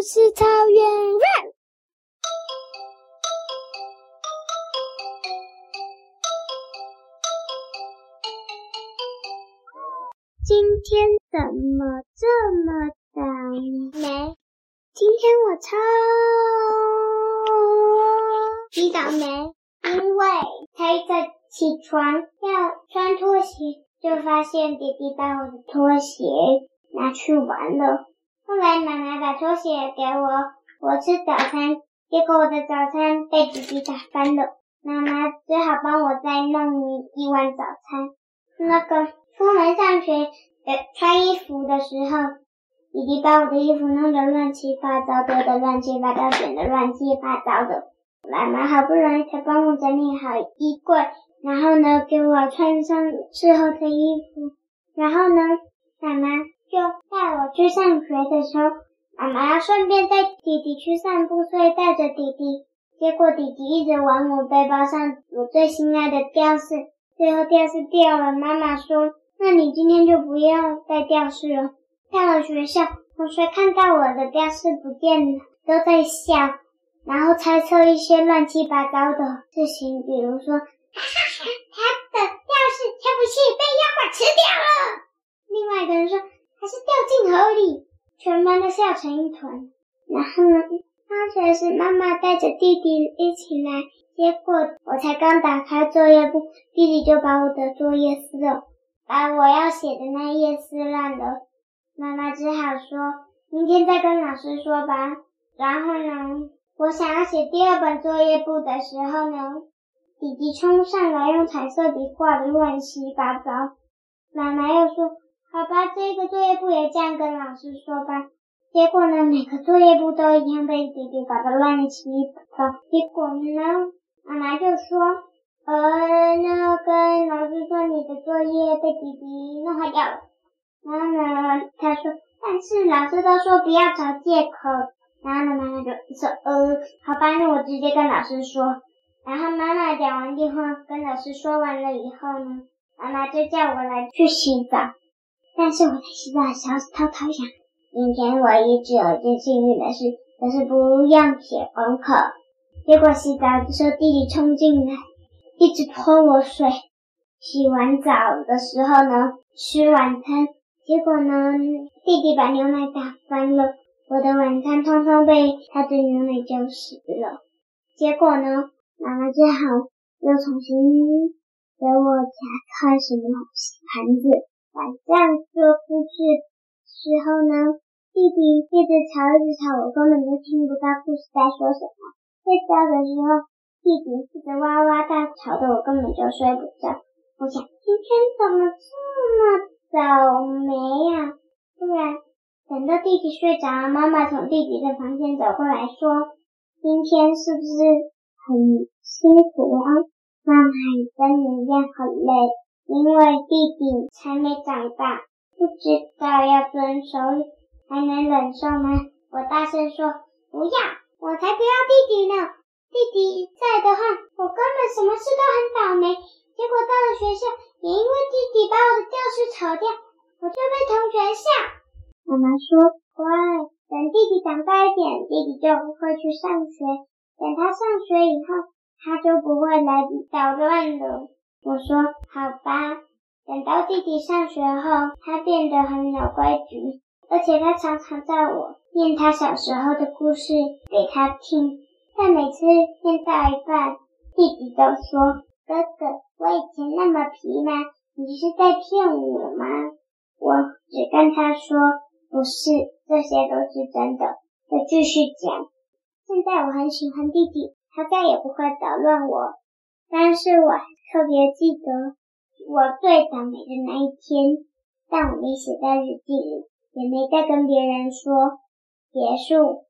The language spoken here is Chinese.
故事草原 Run。今天怎么这么倒霉？今天我超级倒霉，因为才一起床要穿拖鞋，就发现弟弟把我的拖鞋拿去玩了。后来妈妈把拖鞋给我，我吃早餐，结果我的早餐被弟弟打翻了。妈妈只好帮我再弄一碗早餐。那个出门上学呃穿衣服的时候，弟弟把我的衣服弄得乱七八糟，丢的乱七八糟，卷的乱七八糟的。妈妈好不容易才帮我整理好衣柜，然后呢，给我穿上适合的衣服。然后呢，妈妈。就去上学的时候，妈妈要顺便带弟弟去散步，所以带着弟弟。结果弟弟一直往我背包上我最心爱的吊饰，最后吊饰掉了。妈妈说：“那你今天就不要带吊饰了。”到了学校，同学看到我的吊饰不见了，都在笑，然后猜测一些乱七八糟的事情，比如说，哈哈，他的吊饰是不是被妖怪吃掉了？另外一个人说。还是掉进河里，全班都笑成一团。然后呢，放学时妈妈带着弟弟一起来，结果我才刚打开作业簿，弟弟就把我的作业撕了，把我要写的那页撕烂了。妈妈只好说明天再跟老师说吧。然后呢，我想要写第二本作业簿的时候呢，弟弟冲上来用彩色笔画的乱七八糟。妈妈又说。好吧，这个作业簿也这样跟老师说吧。结果呢，每个作业簿都一样被弟弟搞得乱七八糟。结果呢，妈妈就说：“呃，那跟老师说你的作业被弟弟弄坏掉了。”然后呢，他说：“但是老师都说不要找借口。”然后呢，妈妈就说：“呃，好吧，那我直接跟老师说。”然后妈妈讲完电话跟老师说完了以后呢，妈妈就叫我来去洗澡。但是我在洗澡的时候偷偷想，今天我一直有一件幸运的事，就是不用写功课。结果洗澡的时候，弟弟冲进来，一直泼我水。洗完澡的时候呢，吃晚餐，结果呢，弟弟把牛奶打翻了，我的晚餐通通被他的牛奶浇湿了。结果呢，妈妈只好又重新给我夹菜什么盘子。晚上说故事时候呢，弟弟一直吵，一直吵，我根本就听不到故事在说什么。睡觉的时候，弟弟一直哇哇大吵的，我根本就睡不着。我想今天怎么这么倒霉呀？突然等到弟弟睡着了，妈妈从弟弟的房间走过来说：“今天是不是很辛苦啊？妈妈也跟你一样很累。”因为弟弟才没长大，不知道要遵守，还能忍受吗？我大声说：“不要！我才不要弟弟呢！弟弟在的话，我根本什么事都很倒霉。结果到了学校，也因为弟弟把我的教室吵掉，我就被同学笑。”妈妈说：“乖，等弟弟长大一点，弟弟就不会去上学。等他上学以后，他就不会来捣乱了。”我说好吧，等到弟弟上学后，他变得很有规矩，而且他常常叫我念他小时候的故事给他听。但每次念到一半，弟弟都说：“哥哥，我以前那么皮吗？你是在骗我吗？”我只跟他说：“不是，这些都是真的。”就继续讲。现在我很喜欢弟弟，他再也不会捣乱我。但是我特别记得我最倒霉的那一天，但我没写在日记里，也没再跟别人说。结束。